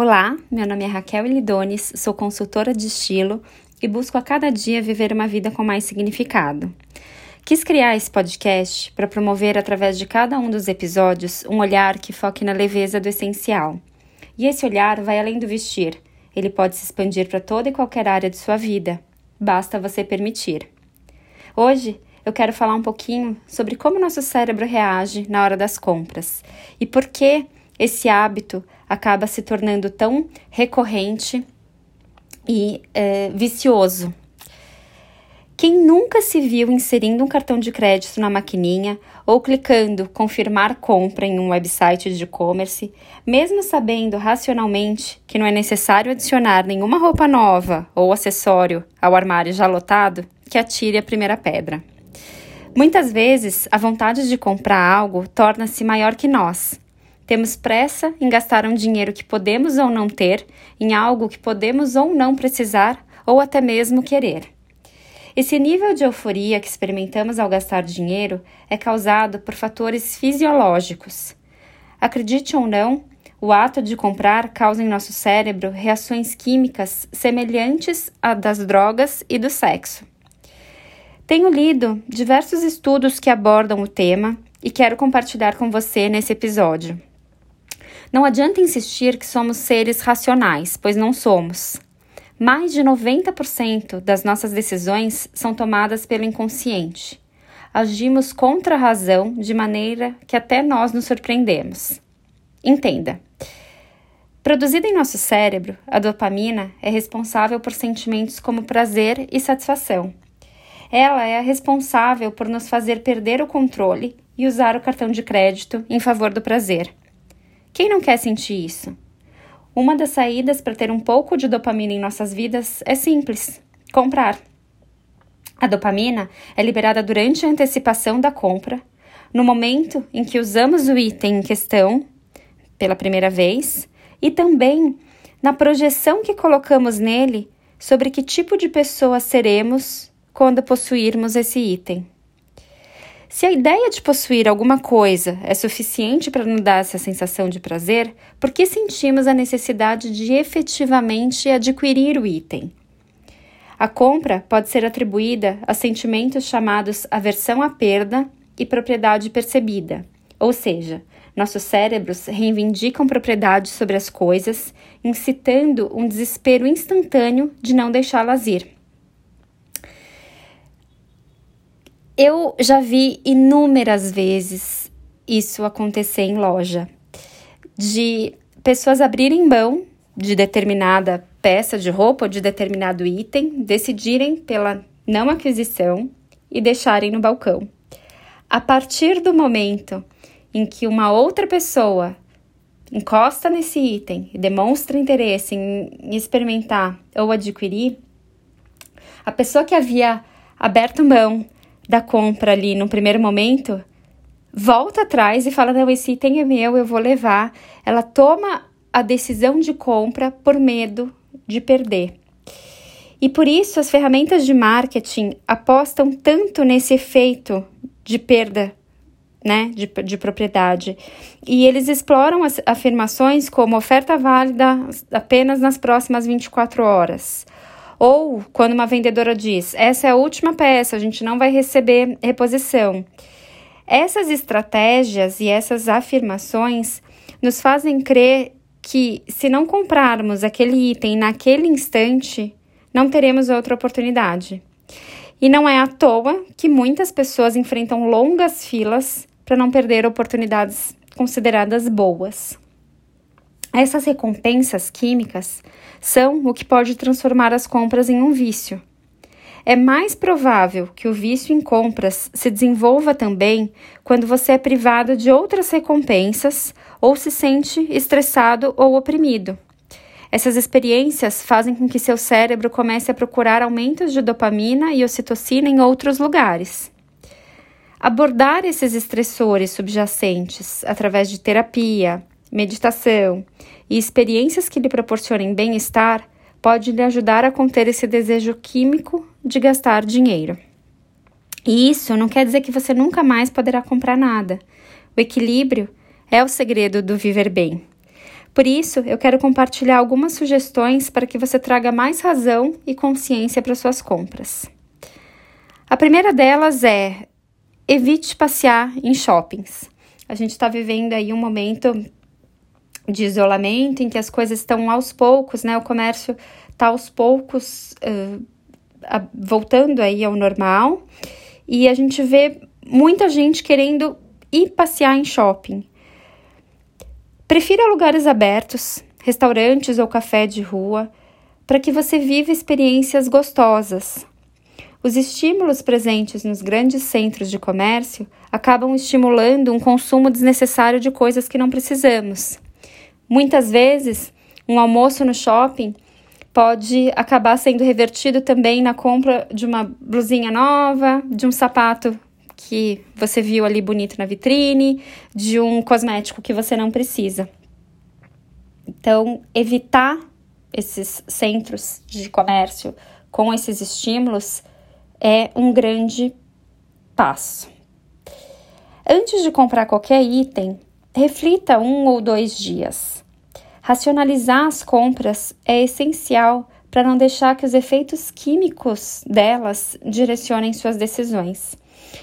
Olá, meu nome é Raquel Elidones, sou consultora de estilo e busco a cada dia viver uma vida com mais significado. Quis criar esse podcast para promover, através de cada um dos episódios, um olhar que foque na leveza do essencial. E esse olhar vai além do vestir, ele pode se expandir para toda e qualquer área de sua vida, basta você permitir. Hoje eu quero falar um pouquinho sobre como nosso cérebro reage na hora das compras e por que esse hábito acaba se tornando tão recorrente e é, vicioso. Quem nunca se viu inserindo um cartão de crédito na maquininha ou clicando confirmar compra em um website de e-commerce, mesmo sabendo racionalmente que não é necessário adicionar nenhuma roupa nova ou acessório ao armário já lotado, que atire a primeira pedra. Muitas vezes, a vontade de comprar algo torna-se maior que nós temos pressa em gastar um dinheiro que podemos ou não ter, em algo que podemos ou não precisar, ou até mesmo querer. Esse nível de euforia que experimentamos ao gastar dinheiro é causado por fatores fisiológicos. Acredite ou não, o ato de comprar causa em nosso cérebro reações químicas semelhantes à das drogas e do sexo. Tenho lido diversos estudos que abordam o tema e quero compartilhar com você nesse episódio. Não adianta insistir que somos seres racionais, pois não somos. Mais de 90% das nossas decisões são tomadas pelo inconsciente. Agimos contra a razão de maneira que até nós nos surpreendemos. Entenda. Produzida em nosso cérebro, a dopamina é responsável por sentimentos como prazer e satisfação. Ela é a responsável por nos fazer perder o controle e usar o cartão de crédito em favor do prazer. Quem não quer sentir isso? Uma das saídas para ter um pouco de dopamina em nossas vidas é simples: comprar. A dopamina é liberada durante a antecipação da compra, no momento em que usamos o item em questão pela primeira vez e também na projeção que colocamos nele sobre que tipo de pessoa seremos quando possuirmos esse item. Se a ideia de possuir alguma coisa é suficiente para nos dar essa sensação de prazer, por que sentimos a necessidade de efetivamente adquirir o item? A compra pode ser atribuída a sentimentos chamados aversão à perda e propriedade percebida, ou seja, nossos cérebros reivindicam propriedade sobre as coisas, incitando um desespero instantâneo de não deixá-las ir. Eu já vi inúmeras vezes isso acontecer em loja, de pessoas abrirem mão de determinada peça de roupa ou de determinado item, decidirem pela não aquisição e deixarem no balcão. A partir do momento em que uma outra pessoa encosta nesse item e demonstra interesse em experimentar ou adquirir, a pessoa que havia aberto mão da compra ali no primeiro momento, volta atrás e fala: não, esse item é meu, eu vou levar. Ela toma a decisão de compra por medo de perder. E por isso as ferramentas de marketing apostam tanto nesse efeito de perda né, de, de propriedade. E eles exploram as afirmações como oferta válida apenas nas próximas 24 horas. Ou quando uma vendedora diz: essa é a última peça, a gente não vai receber reposição. Essas estratégias e essas afirmações nos fazem crer que, se não comprarmos aquele item naquele instante, não teremos outra oportunidade. E não é à toa que muitas pessoas enfrentam longas filas para não perder oportunidades consideradas boas. Essas recompensas químicas são o que pode transformar as compras em um vício. É mais provável que o vício em compras se desenvolva também quando você é privado de outras recompensas ou se sente estressado ou oprimido. Essas experiências fazem com que seu cérebro comece a procurar aumentos de dopamina e ocitocina em outros lugares. Abordar esses estressores subjacentes através de terapia, meditação e experiências que lhe proporcionem bem-estar pode lhe ajudar a conter esse desejo químico de gastar dinheiro. E isso não quer dizer que você nunca mais poderá comprar nada. O equilíbrio é o segredo do viver bem. Por isso, eu quero compartilhar algumas sugestões para que você traga mais razão e consciência para suas compras. A primeira delas é evite passear em shoppings. A gente está vivendo aí um momento de isolamento em que as coisas estão aos poucos, né? O comércio está aos poucos uh, voltando aí ao normal e a gente vê muita gente querendo ir passear em shopping. Prefira lugares abertos, restaurantes ou café de rua, para que você viva experiências gostosas. Os estímulos presentes nos grandes centros de comércio acabam estimulando um consumo desnecessário de coisas que não precisamos. Muitas vezes, um almoço no shopping pode acabar sendo revertido também na compra de uma blusinha nova, de um sapato que você viu ali bonito na vitrine, de um cosmético que você não precisa. Então, evitar esses centros de comércio com esses estímulos é um grande passo. Antes de comprar qualquer item, reflita um ou dois dias. Racionalizar as compras é essencial para não deixar que os efeitos químicos delas direcionem suas decisões.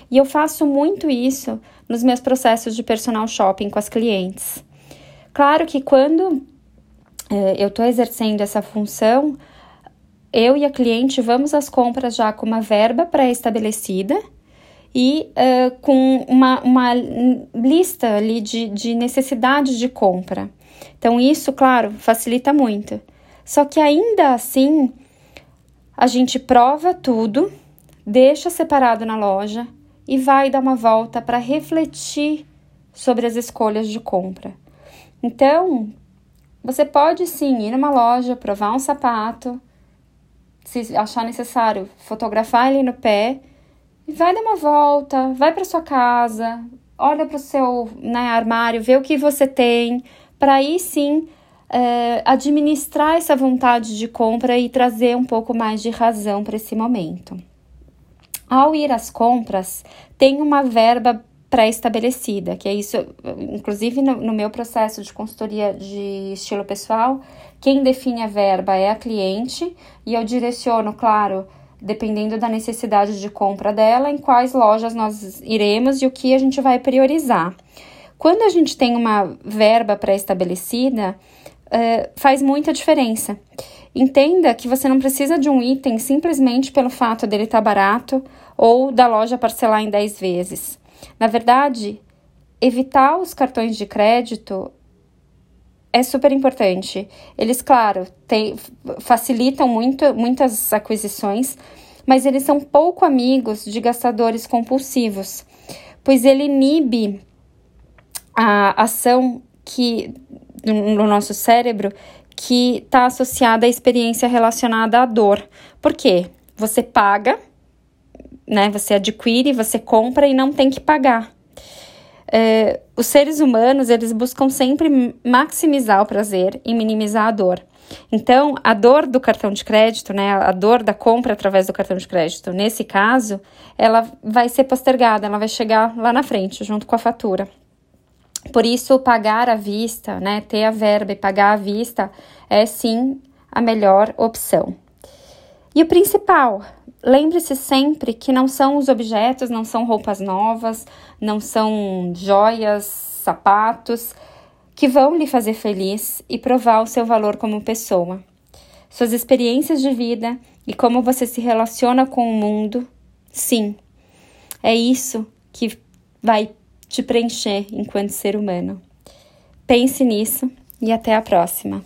E eu faço muito isso nos meus processos de personal shopping com as clientes. Claro que quando eh, eu estou exercendo essa função, eu e a cliente vamos às compras já com uma verba pré-estabelecida e uh, com uma, uma lista ali de, de necessidades de compra. Então, isso, claro, facilita muito. Só que ainda assim, a gente prova tudo, deixa separado na loja e vai dar uma volta para refletir sobre as escolhas de compra. Então, você pode sim ir numa loja, provar um sapato, se achar necessário, fotografar ele no pé e vai dar uma volta, vai para sua casa, olha para o seu né, armário, vê o que você tem, para aí sim é, administrar essa vontade de compra e trazer um pouco mais de razão para esse momento. Ao ir às compras, tem uma verba pré-estabelecida, que é isso, inclusive no, no, meu processo de consultoria de estilo pessoal, quem define a verba é a cliente e eu direciono, claro, dependendo da necessidade de compra dela, em quais lojas nós iremos e o que a gente vai priorizar. Quando a gente tem uma verba pré-estabelecida, uh, faz muita diferença. Entenda que você não precisa de um item simplesmente pelo fato dele estar tá barato ou da loja parcelar em 10 vezes. Na verdade, evitar os cartões de crédito é super importante. Eles, claro, tem, facilitam muito, muitas aquisições, mas eles são pouco amigos de gastadores compulsivos, pois ele inibe a ação que no nosso cérebro que está associada à experiência relacionada à dor. Por quê? Você paga, né? Você adquire, você compra e não tem que pagar. É, os seres humanos eles buscam sempre maximizar o prazer e minimizar a dor. Então, a dor do cartão de crédito, né, a dor da compra através do cartão de crédito, nesse caso, ela vai ser postergada, ela vai chegar lá na frente, junto com a fatura. Por isso, pagar à vista, né, ter a verba e pagar à vista é sim a melhor opção. E o principal, lembre-se sempre que não são os objetos, não são roupas novas, não são joias, sapatos que vão lhe fazer feliz e provar o seu valor como pessoa. Suas experiências de vida e como você se relaciona com o mundo, sim, é isso que vai te preencher enquanto ser humano. Pense nisso e até a próxima.